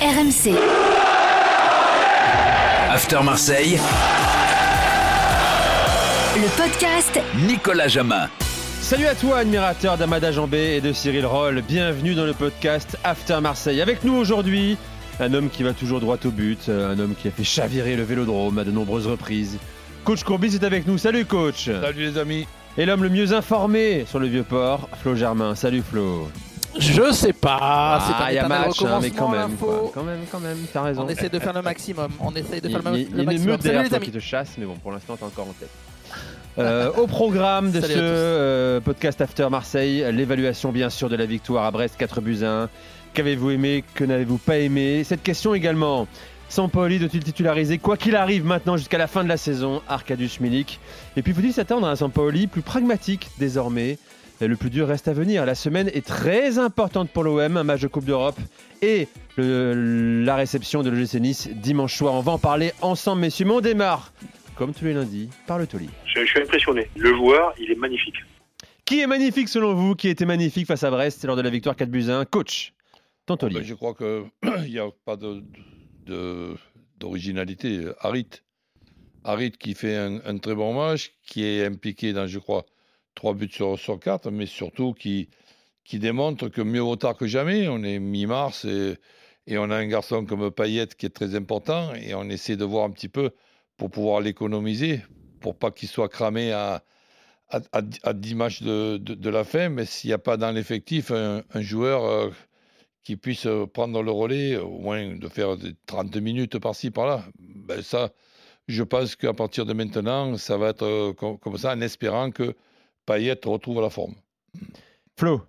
RMC. After Marseille, Le podcast Nicolas Jamin. Salut à toi, admirateur d'Amada Jambé et de Cyril Roll. Bienvenue dans le podcast After Marseille. Avec nous aujourd'hui, un homme qui va toujours droit au but, un homme qui a fait chavirer le vélodrome à de nombreuses reprises. Coach Courbis est avec nous. Salut, coach. Salut les amis. Et l'homme le mieux informé sur le vieux port, Flo Germain. Salut, Flo. Je sais pas, c'est un Ah, il y a match, hein, mais quand même. quoi. Quand même, quand même, t'as raison. On essaie de faire le maximum. On essaie de Il faire le, il- il y le a une maximum. derrière les toi amis. qui te chasse, mais bon, pour l'instant, t'es encore en tête. Euh, au programme de Salut ce euh, podcast After Marseille, l'évaluation bien sûr de la victoire à Brest 4 buts à 1. Qu'avez-vous aimé Que n'avez-vous pas aimé? Cette question également. Sampoli doit-il titulariser quoi qu'il arrive maintenant jusqu'à la fin de la saison? Arcadius Milik. Et puis faut-il s'attendre à un Sampoli plus pragmatique désormais Le plus dur reste à venir. La semaine est très importante pour l'OM, un match de Coupe d'Europe et le- la réception de l'OGC Nice dimanche soir. On va en parler ensemble, messieurs. Mais on démarre, comme tous les lundis, par le Toli. Je, je suis impressionné. Le joueur, il est magnifique. Qui est magnifique selon vous Qui était magnifique face à Brest lors de la victoire 4 buts à 1 Coach, Tantoli. Ben, je crois qu'il n'y a pas de- de- d'originalité. Harit. Harit qui fait un, un très bon match, qui est impliqué dans, je crois, 3 buts sur, sur 4, mais surtout qui, qui démontre que mieux vaut tard que jamais. On est mi-mars et, on a un garçon comme Payet qui est très important et on essaie de voir un petit peu pour pouvoir l'économiser, pour pas qu'il soit cramé à, à, à- à 10 matchs de, de- la fin, mais s'il n'y a pas dans l'effectif un, joueur euh, qui puisse prendre le relais, au moins de faire des 30 minutes par-ci, par-là, ben ça, je pense qu'à partir de maintenant, ça va être euh, com- comme ça, en espérant que Payet retrouve la forme. Flo,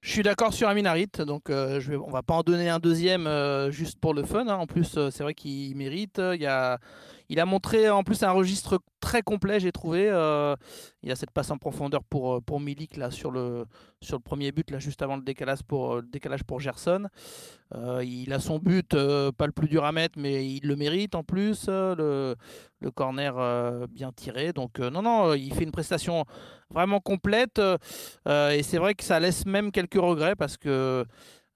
Je suis d'accord sur Amin Harit, donc euh, je vais, on va pas en donner un deuxième euh, juste pour le fun. hein. En plus, euh, c'est vrai qu'il mérite. Il, y a, il a montré en plus un registre très complet, j'ai trouvé. Euh, il y a cette passe en profondeur pour, euh, pour Milik là, sur, le, sur le premier but, là, juste avant le décalage pour, le décalage pour Gerson. Euh, il a son but, euh, pas le plus dur à mettre, mais il le mérite en plus. euh, le, le corner euh, bien tiré. Donc, euh, non, non, il fait une prestation vraiment complète. euh, euh, et c'est vrai que ça laisse même quelques regrets parce que.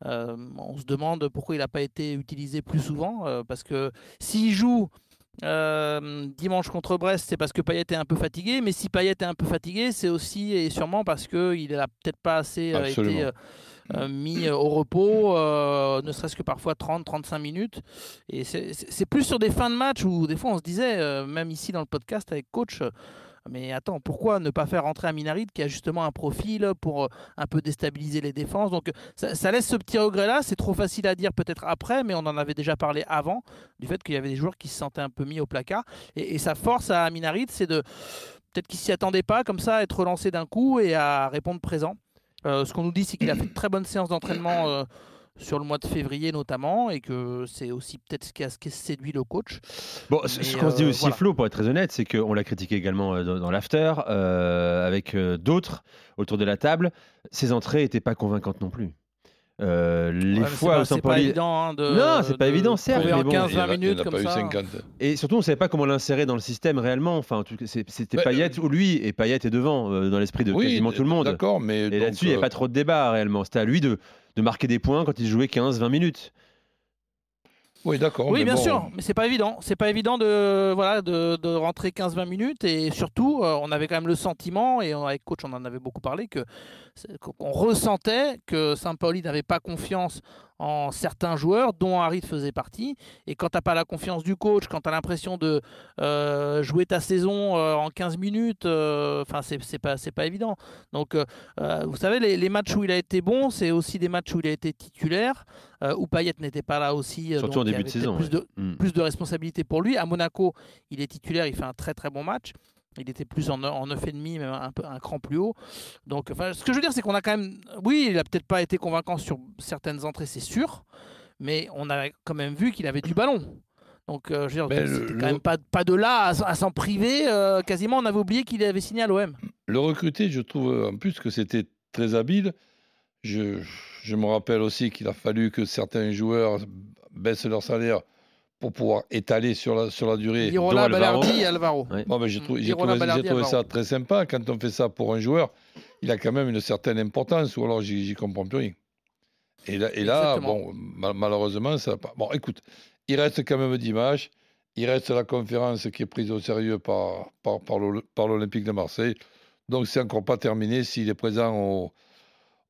euh, on se demande pourquoi il n'a pas été utilisé plus souvent. euh, parce que s'il joue euh, dimanche contre Brest, c'est parce que Payet est un peu fatigué. Mais si Payet est un peu fatigué, c'est aussi et sûrement parce qu'il n'a peut-être pas assez euh, été euh, mis au repos, ne serait-ce que parfois 30-35 minutes. Et c'est- plus sur des fins de match où des fois on se disait, même ici dans le podcast avec coach, mais attends, pourquoi ne pas faire rentrer un Minarit qui a justement un profil pour euh, un peu déstabiliser les défenses? Donc euh, ça, laisse ce petit regret-là. C'est trop facile à dire peut-être après, mais on en avait déjà parlé avant du fait qu'il y avait des joueurs qui se sentaient un peu mis au placard. Et, sa force à Minarit, c'est de peut-être qu'il s'y attendait pas comme ça, à être relancé d'un coup et à répondre présent. Euh, ce qu'on nous dit, c'est qu'il a fait très bonnes séances d'entraînement sur le mois de février notamment, et que c'est aussi peut-être ce qui a, séduit le coach. Bon, Mais, ce qu'on se dit euh, aussi, voilà. Flo, pour être très honnête, c'est qu'on l'a critiqué également euh, dans, dans l'after, euh, avec d'autres autour de la table. Ses entrées n'étaient pas convaincantes non plus. Euh, les Ouais, fois où Sampoli. évident hein, de. Non, c'est pas de évident, certes, mais en bon, Il 15-20 n'y en a- il y en minutes a comme pas ça. 50. Et surtout, on ne savait pas comment l'insérer dans le système réellement. Enfin, c'était Payet ou lui, et Payet est devant euh, dans l'esprit de quasiment tout le monde. D'accord, mais. Et là-dessus, il n'y avait pas trop de débat réellement. C'était à lui de, de marquer des points quand il jouait 15-20 minutes. Oui, d'accord. Oui, bien bon, sûr, mais c'est pas évident. C'est pas évident de voilà de, de rentrer 15-20 minutes et surtout, euh, on avait quand même le sentiment et on- avec coach, on en avait beaucoup parlé que qu'on ressentait que Saint-Pauli n'avait pas confiance en certains joueurs, dont Harit faisait partie. Et quand tu n'as pas la confiance du coach, quand tu as l'impression de euh, jouer ta saison euh, en 15 minutes, euh, enfin c'est c'est pas pas évident. Donc, vous savez, les, les matchs où il a été bon, c'est aussi des matchs où il a été titulaire, où Payet n'était pas là aussi. Surtout donc en début de saison, Plus de, Mm. plus de responsabilités pour lui. À Monaco, il est titulaire, il fait un très très bon match. Il était plus en, en 9,5, même un, peu, un cran plus haut. Donc, enfin, ce que je veux dire, c'est qu'on a quand même. Oui, il a peut-être pas été convaincant sur certaines entrées, c'est sûr. Mais on a quand même vu qu'il avait du ballon. Donc, euh, je veux dire, c'était le- quand même pas, pas de là à, s'en priver. euh, quasiment, on avait oublié qu'il avait signé à l'OM. Le recruter, je trouve en plus que c'était très habile. Je, je me rappelle aussi qu'il a fallu que certains joueurs baissent leur salaire pour pouvoir étaler sur la, sur la durée. Lirola, dont Alvaro. Balardi et Alvaro. Ouais. Bon, ben, j'ai trouvé, Balardi, ça très sympa. Quand on fait ça pour un joueur, il a quand même une certaine importance, ou alors j'y j'y comprends plus rien. Et là, et là Exactement. bon, ma- malheureusement, ça va pas. Bon, écoute, il reste quand même dimanche. Il reste la conférence qui est prise au sérieux par, par, par l'Olympique de Marseille. Donc, c'est encore pas terminé s'il est présent au,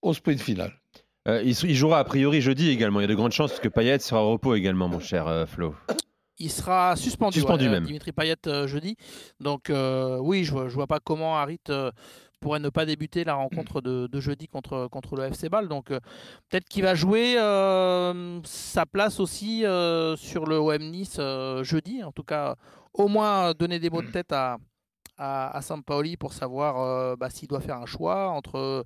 au sprint final. Euh, il, il jouera a priori jeudi également. Il y a de grandes chances que Payet sera au repos également, mon cher euh, Flo. Il sera suspendu, Suspendu ouais, même. Dimitri Payet euh, jeudi. Donc oui, je vois, je vois pas comment Harit pourrait ne pas débuter la rencontre de, de jeudi contre, contre le FC Ball. Donc euh, peut-être qu'il va jouer euh, sa place aussi euh, sur le OM Nice jeudi. En tout cas, au moins donner des mots de tête à, à, à Sampaoli pour savoir bah, s'il doit faire un choix entre,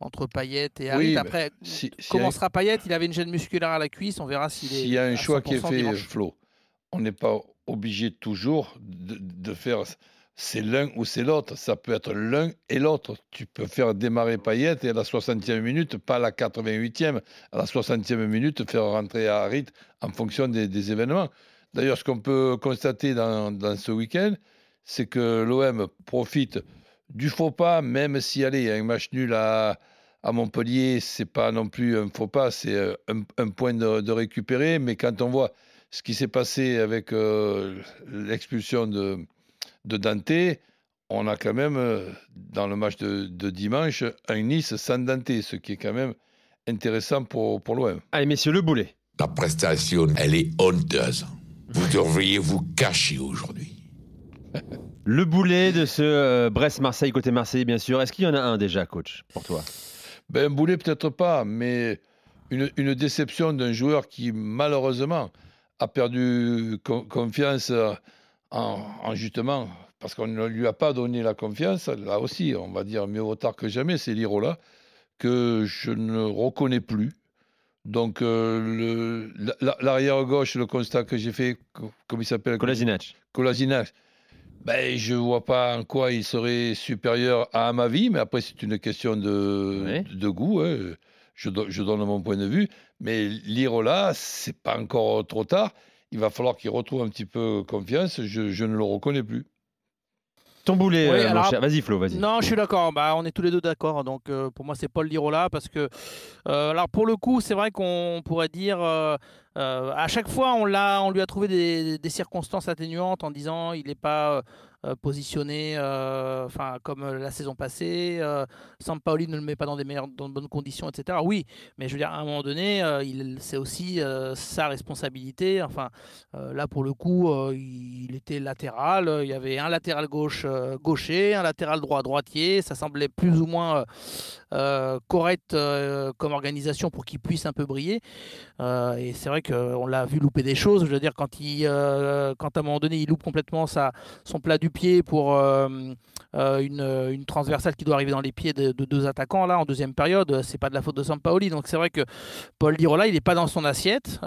entre Payet et Harit. Oui, Après, Si, si sera Payet? Il avait une gêne musculaire à la cuisse. On verra s'il est. S'il y a un choix qui est 100% fait, dimanche. Flo, on n'est pas obligé toujours de, de faire c'est l'un ou c'est l'autre. Ça peut être l'un et l'autre. Tu peux faire démarrer Payet et à la 60e minute, pas à la 88e, à la 60e minute, faire rentrer Harit en fonction des, des événements. D'ailleurs, ce qu'on peut constater dans, dans ce week-end, c'est que l'OM profite du faux pas, même si, allez, il y a un match nul à, à Montpellier, c'est pas non plus un faux pas, c'est euh, un, un point de, de récupérer. Mais quand on voit ce qui s'est passé avec euh, l'expulsion de, de Dante, on a quand même, euh, dans le match de, de dimanche, un Nice sans Dante, ce qui est quand même intéressant pour, pour l'OM. Allez, messieurs, le boulet. La prestation, elle est honteuse. Vous devriez vous cacher aujourd'hui. Le boulet de ce euh, Brest-Marseille, côté Marseille, bien sûr. Est-ce qu'il y en a un déjà, coach, pour toi? Ben, Boulet, peut-être pas, mais une, une déception d'un joueur qui, malheureusement, a perdu con- confiance en, en justement, parce qu'on ne lui a pas donné la confiance. Là aussi, on va dire mieux vaut tard que jamais, c'est Lirola, que je ne reconnais plus. Donc, euh, le- la- le constat que j'ai fait, co- comment il s'appelle? Kolasinac. Kolasinac, ben, je ne vois pas en quoi il serait supérieur à Amavi, mais après, c'est une question de, goût. hein. Je, do- je donne mon point de vue. Mais Lirola, c'est pas encore trop tard. Il va falloir qu'il retrouve un petit peu confiance. Je, je ne le reconnais plus. Ton boulet, Oui, euh, mon alors, cher. Vas-y, Flo, vas-y. Non, je suis d'accord. Bah, on est tous les deux d'accord. Donc, euh, pour moi, c'est Paul Lirola parce que, euh, alors pour le coup, c'est vrai qu'on pourrait dire, euh, euh, à chaque fois, on l'a, on lui a trouvé des, circonstances atténuantes en disant, il n'est pas euh, positionné, euh, enfin, comme euh, la saison passée. Sampaoli ne le met pas dans des meilleures, dans de bonnes conditions, etc. Oui, mais je veux dire, à un moment donné, c'est aussi sa responsabilité. Enfin, là, pour le coup, il était latéral. Il y avait un latéral gauche gaucher, un latéral droit droitier. Ça semblait plus ou moins correct comme organisation pour qu'il puisse un peu briller. Et c'est vrai qu'on l'a vu louper des choses. Je veux dire, quand, il, euh, quand à un moment donné, il loupe complètement sa, son plat du pied pour euh, euh, une, une transversale qui doit arriver dans les pieds de, de deux attaquants, là, en deuxième période, c'est pas de la faute de Sampaoli. Donc c'est vrai que Paul Lirola, il n'est pas dans son assiette.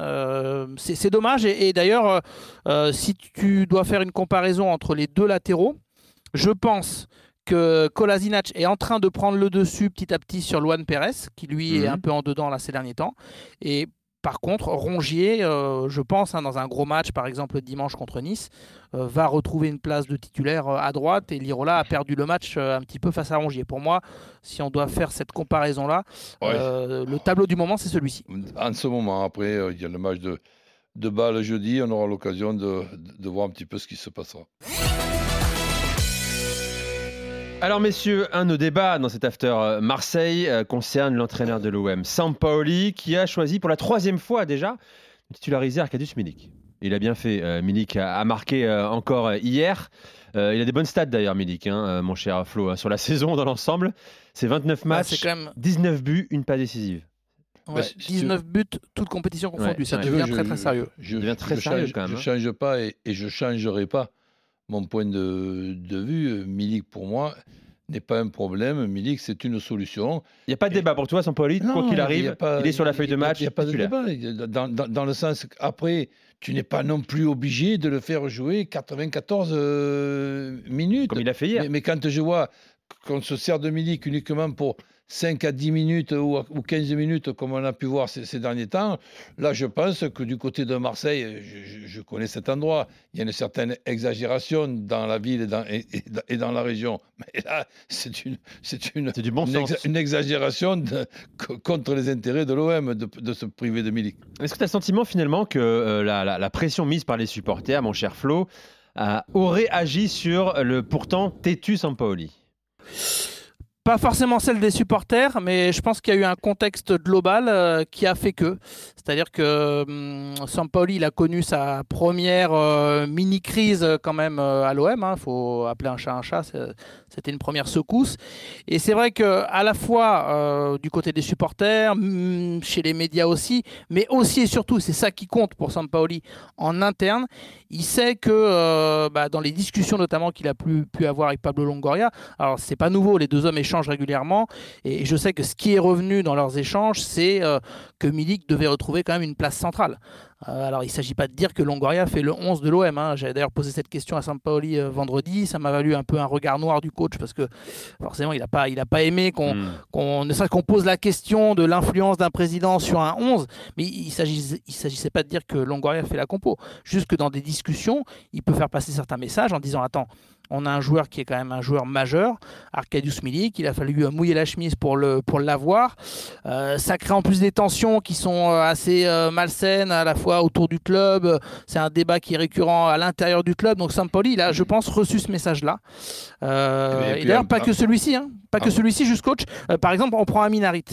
C'est dommage. Et, et d'ailleurs, si tu dois faire une comparaison entre les deux latéraux, je pense que Kolasinac est en train de prendre le dessus petit à petit sur Luan Pérez, qui lui est Mhm. un peu en dedans là ces derniers temps. Et par contre, Rongier, euh, je pense, hein, dans un gros match, par exemple dimanche contre Nice, euh, va retrouver une place de titulaire euh, à droite et Lirola a perdu le match un petit peu face à Rongier. Pour moi, si on doit faire cette comparaison-là, Ouais. le tableau du moment, c'est celui-ci. En ce moment, après, il y a le match de, de balle jeudi. On aura l'occasion de, de- de voir un petit peu ce qui se passera. Alors, messieurs, un de nos débats dans cet after euh, Marseille euh, concerne l'entraîneur de l'OM, Sampaoli, qui a choisi pour la troisième fois déjà de titulariser Arkadiusz Milik. Il a bien fait. euh, Milik a, a marqué euh, encore hier. Euh, il a des bonnes stats d'ailleurs, Milik, hein, euh, mon cher Flo, hein, sur la saison dans l'ensemble. C'est 29 Ah, matchs, c'est quand même 19 buts, une passe décisive. ouais, Bah, si tu 19 buts, toutes compétitions confondues. Ouais, ça devient je- très très sérieux. Je, devient très je sérieux change, quand même, Je hein. change pas et, et je changerai pas mon point de, de vue. Milik, pour moi, n'est pas un problème. Milik, c'est une solution. Il n'y a pas de débat pour toi, Sampaoli, quoi qu'il arrive, pas- il est sur la feuille de match. Il n'y a pas de débat. Dans, dans- dans le sens qu'après, tu n'es pas non plus obligé de le faire jouer 94 euh, minutes. Comme il a fait hier. Mais, mais quand je vois qu'on se sert de Milik uniquement pour 5 à 10 minutes ou, ou 15 minutes, comme on a pu voir ces, ces derniers temps, là, je pense que du côté de Marseille, je, connais cet endroit, il y a une certaine exagération dans la ville et dans, et- et dans- et dans la région. Mais là, c'est une, c'est une, C'est du bon une, sens. exa- une exagération de- contre les intérêts de l'OM de, de se priver de Milik. Est-ce que tu as le sentiment finalement que euh, la, la- la pression mise par les supporters, mon cher Flo, euh, aurait agi sur le pourtant têtu Sampaoli? Pas forcément celle des supporters, mais je pense qu'il y a eu un contexte global euh, qui a fait que. C'est-à-dire que hum, Sampaoli, il a connu sa première euh, mini-crise euh, quand même à l'OM. Il faut appeler un chat un chat. C'était une première secousse. Et c'est vrai que à la fois du côté des supporters, hum, chez les médias aussi, mais aussi et surtout, c'est ça qui compte pour Sampaoli en interne. Il sait que bah, dans les discussions notamment qu'il a pu, pu avoir avec Pablo Longoria, alors c'est pas nouveau, les deux hommes échangent régulièrement et je sais que ce qui est revenu dans leurs échanges, c'est euh, que Milik devait retrouver quand même une place centrale. Euh, alors il ne s'agit pas de dire que Longoria fait le 11 de l'OM. hein. J'avais d'ailleurs posé cette question à Sampaoli euh, vendredi, ça m'a valu un peu un regard noir du coach parce que forcément il n'a pas, il a pas aimé qu'on Hmm. qu'on ne qu'on pose la question de l'influence d'un président sur un 11, mais il ne s'agissait, il s'agissait pas de dire que Longoria fait la compo. Juste que dans des discussions, il peut faire passer certains messages en disant Attends, on a un joueur qui est quand même un joueur majeur, Arkadiusz Milik, il a fallu euh, mouiller la chemise pour, le, pour l'avoir. Euh, ça crée en plus des tensions qui sont euh, assez euh, malsaines à la fois autour du club. C'est un débat qui est récurrent à l'intérieur du club. Donc Sampoli, il a, je pense, reçu ce message-là. Euh, Et d'ailleurs, un- pas que celui-ci, hein. pas que Ah. celui-ci, juste coach. Par exemple, on prend Amin Harit.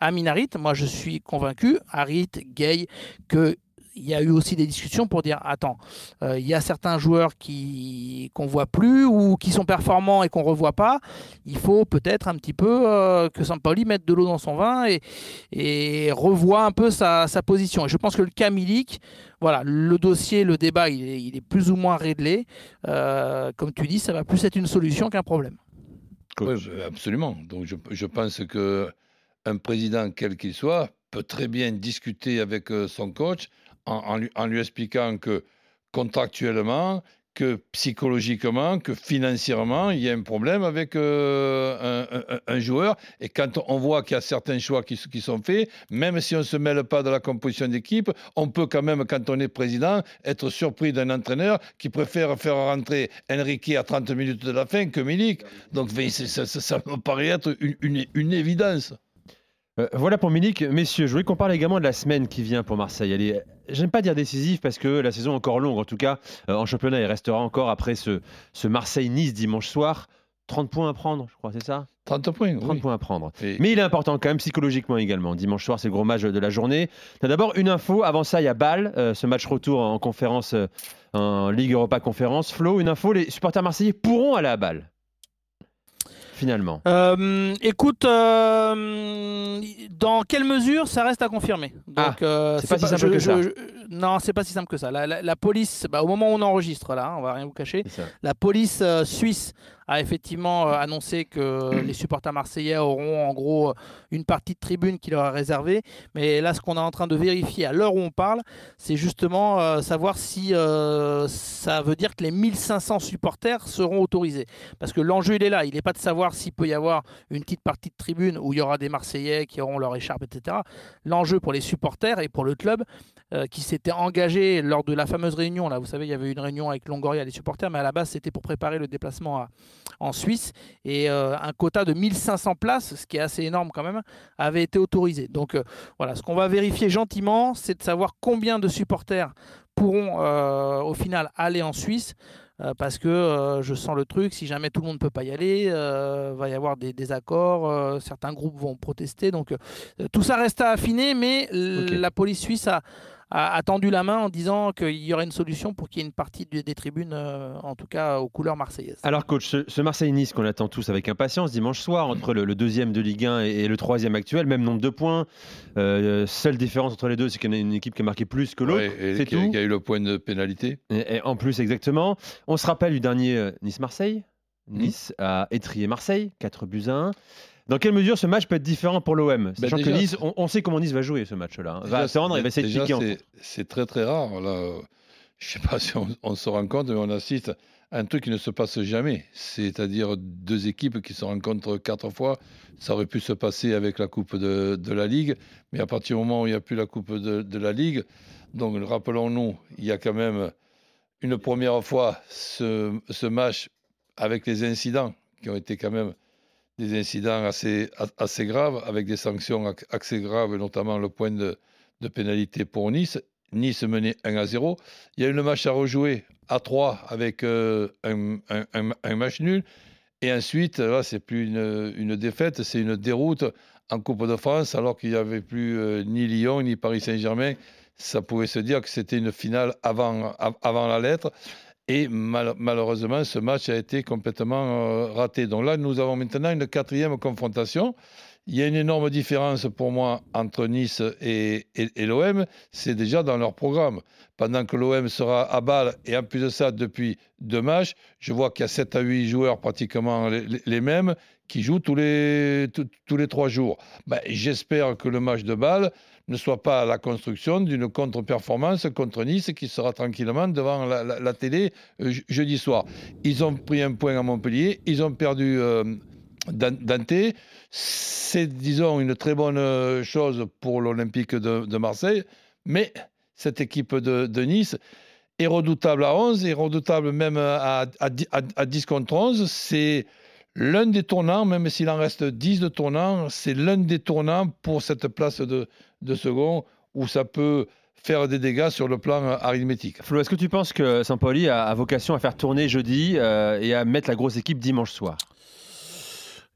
Amin Harit, moi je suis convaincu, Harit, Gay, que il y a eu aussi des discussions pour dire attends, euh, il y a certains joueurs qui qu'on voit plus ou qui sont performants et qu'on revoit pas. Il faut peut-être un petit peu euh, que Sampaoli mette de l'eau dans son vin et, et revoie un peu sa, sa position. Et je pense que le cas Milik, voilà, le dossier, le débat, il est, il est plus ou moins réglé. Euh, comme tu dis, ça va plus être une solution qu'un problème. Oui, absolument. Donc je, je pense que un président, quel qu'il soit, peut très bien discuter avec euh, son coach en, lui, expliquant que contractuellement, que psychologiquement, que financièrement, il y a un problème avec euh, un, joueur. Et quand on voit qu'il y a certains choix qui, sont faits, même si on ne se mêle pas de la composition d'équipe, on peut quand même, quand on est président, être surpris d'un entraîneur qui préfère faire rentrer Enrique à 30 minutes de la fin que Milik. Donc ça, ça- ça me paraît être une évidence. Euh, voilà pour Milik. Messieurs, je voulais qu'on parle également de la semaine qui vient pour Marseille. Elle est, j'aime pas dire décisive parce que la saison est encore longue. En tout cas, euh, en championnat, il restera encore après ce, ce Marseille-Nice dimanche soir. 30 points à prendre, je crois, c'est ça? 30 points. 30 oui. points à prendre. Et- Mais il est important quand même psychologiquement également. Dimanche soir, c'est le gros match de la journée. T'as d'abord une info. Avant ça, il y a Bâle, euh, ce match retour en conférence, en Ligue Europa Conférence. Flo, une info les supporters marseillais pourront aller à Bâle? Finalement. Euh, écoute, euh, dans quelle mesure ça reste à confirmer Donc, Ah, euh, c'est pas si simple que ça. non, c'est pas si simple que ça. La, la- la police, bah, au moment où on enregistre, là, hein, on va rien vous cacher, la police suisse a effectivement euh, annoncé que les supporters marseillais auront en gros une partie de tribune qui leur est réservée. Mais là, ce qu'on est en train de vérifier à l'heure où on parle, c'est justement euh, savoir si euh, ça veut dire que les 1500 supporters seront autorisés. Parce que l'enjeu, il est là. Il n'est pas de savoir s'il peut y avoir une petite partie de tribune où il y aura des Marseillais qui auront leur écharpe, etc. L'enjeu pour les supporters et pour le club qui s'était engagé lors de la fameuse réunion, là, vous savez, il y avait une réunion avec Longoria les supporters, mais à la base, c'était pour préparer le déplacement à- en Suisse. Et euh, un quota de 1500 places, ce qui est assez énorme quand même, avait été autorisé. Donc euh, voilà, ce qu'on va vérifier gentiment, c'est de savoir combien de supporters pourront euh, au final aller en Suisse. euh, parce que euh, je sens le truc, si jamais tout le monde ne peut pas y aller, euh, va y avoir des désaccords, certains groupes vont protester. Donc tout ça reste à affiner, mais la police suisse a, a, a tendu la main en disant qu'il y aurait une solution pour qu'il y ait une partie des tribunes, euh, en tout cas aux couleurs marseillaises. Alors coach, ce, ce Marseille-Nice qu'on attend tous avec impatience dimanche soir entre le, le deuxième de Ligue 1 et, et le troisième actuel, même nombre de points. Euh, seule différence entre les deux, c'est qu'il y en a une équipe qui a marqué plus que l'autre. Ouais, et c'est qui, tout. qui a eu le point de pénalité. Et, et en plus, exactement. On se rappelle du dernier euh, Nice-Marseille. Hmm. Nice a étrié Marseille, 4 buts à 1. Dans quelle mesure ce match peut être différent pour l'OM Sachant que Nice, on, on sait comment Nice va jouer ce match-là. hein. Va attendre, il va essayer de piquer. c'est- très très rare. Là, euh, je sais pas si on, on se rend compte, mais on assiste un truc qui ne se passe jamais. C'est-à-dire deux équipes qui se rencontrent quatre fois. Ça aurait pu se passer avec la Coupe de, de la Ligue, mais à partir du moment où il n'y a plus la Coupe de, de la Ligue, donc rappelons-nous, il y a quand même une première fois ce, ce match avec les incidents qui ont été quand même des incidents assez, assez graves, avec des sanctions assez graves, notamment le point de, pénalité pour Nice. Nice menait 1 à 0. Il y a eu le match à rejouer à 3 avec euh, un, match nul. Et ensuite, là, c'est plus une, une défaite, c'est une déroute en Coupe de France, alors qu'il n'y avait plus euh, ni Lyon ni Paris Saint-Germain. Ça pouvait se dire que c'était une finale avant, avant la lettre. Et mal, malheureusement, ce match a été complètement euh, raté. Donc là, nous avons maintenant une quatrième confrontation. Il y a une énorme différence pour moi entre Nice et, l'OM, c'est déjà dans leur programme. Pendant que l'OM sera à balle, et en plus de ça, depuis deux matchs, je vois qu'il y a 7 à 8 joueurs pratiquement les, mêmes qui jouent tous les, tous, les trois jours. Ben, J'espère que le match de balle ne soit pas la construction d'une contre-performance contre Nice qui sera tranquillement devant la télé euh, jeudi soir. Ils ont pris un point à Montpellier, ils ont perdu euh, Dante. C'est, disons, une très bonne euh, chose pour l'Olympique de, Marseille, mais cette équipe de, Nice est redoutable à 11, est redoutable même à, à, à, à 10 contre 11. C'est l'un des tournants, même s'il en reste 10 de tournants, c'est l'un des tournants pour cette place de, de second où ça peut faire des dégâts sur le plan arithmétique. Flo, est-ce que tu penses que Saint-Pauli a, a, vocation à faire tourner jeudi euh, et à mettre la grosse équipe dimanche soir?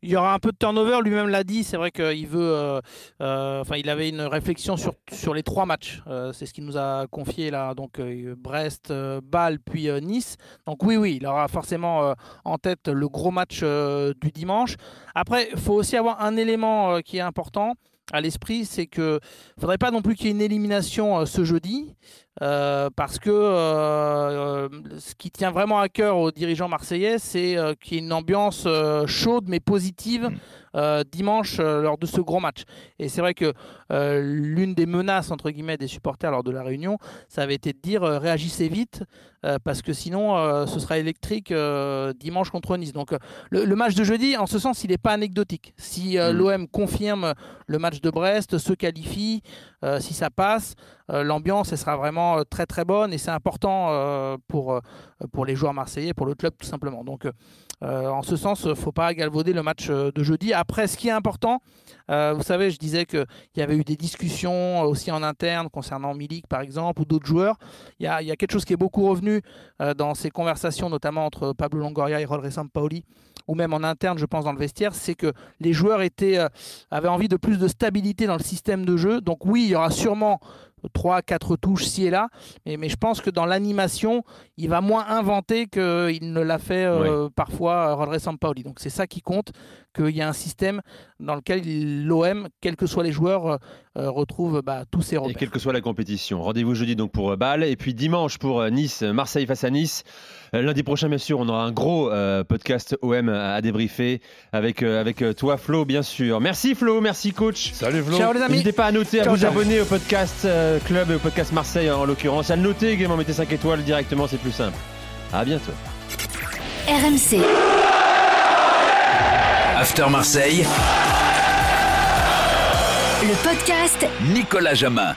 Il y aura un peu de turnover, lui-même l'a dit. C'est vrai qu'il veut. Euh, euh, enfin, il avait une réflexion sur, sur les trois matchs. Euh, c'est ce qu'il nous a confié là. Donc, Brest, Bâle, puis Nice. Donc, oui, oui, il aura forcément en tête le gros match du dimanche. Après, il faut aussi avoir un élément qui est important à l'esprit, c'est que faudrait pas non plus qu'il y ait une élimination euh, ce jeudi, euh, parce que euh, ce qui tient vraiment à cœur aux dirigeants marseillais, c'est qu'il y ait une ambiance chaude mais positive mmh euh, dimanche euh, lors de ce gros match. Et c'est vrai que euh, l'une des menaces entre guillemets des supporters lors de la réunion, ça avait été de dire réagissez vite parce que sinon ce sera électrique dimanche contre Nice. Donc le, le, match de jeudi, en ce sens, il n'est pas anecdotique. Si mmh. l'OM confirme le match de Brest, se qualifie, si ça passe, l'ambiance elle sera vraiment très très bonne et c'est important pour, pour les joueurs marseillais, pour le club tout simplement. Donc euh, en ce sens, il ne faut pas galvauder le match euh, de jeudi. Après, ce qui est important, euh, vous savez, je disais qu'il y avait eu des discussions aussi en interne concernant Milik, par exemple, ou d'autres joueurs. Il y, a, y, a, quelque chose qui est beaucoup revenu dans ces conversations, notamment entre Pablo Longoria et Rodri Sampaoli, ou même en interne, je pense, dans le vestiaire, c'est que les joueurs étaient, avaient envie de plus de stabilité dans le système de jeu. Donc oui, il y aura sûrement 3 4 touches ci et là mais, mais je pense que dans l'animation il va moins inventer qu'il ne l'a fait euh, parfois Rodré Sampaoli. Donc c'est ça qui compte qu'il y a un système dans lequel l'OM quels que soient les joueurs euh, euh, retrouve bah, tous ses repères. Et quelle que soit la compétition. Rendez-vous jeudi donc pour Bâle. Et puis dimanche pour Nice Marseille face à Nice lundi prochain bien sûr on aura un gros euh, podcast OM à, débriefer avec, euh, avec toi Flo bien sûr. Merci Flo. Merci coach. Salut Flo. Ciao les amis. N'hésitez pas à noter à ciao, vous ciao. abonner au podcast euh, club et au podcast Marseille en l'occurrence. À le noter également mettez 5 étoiles directement c'est plus simple. À bientôt. RMC After Marseille. Le podcast Nicolas Jamin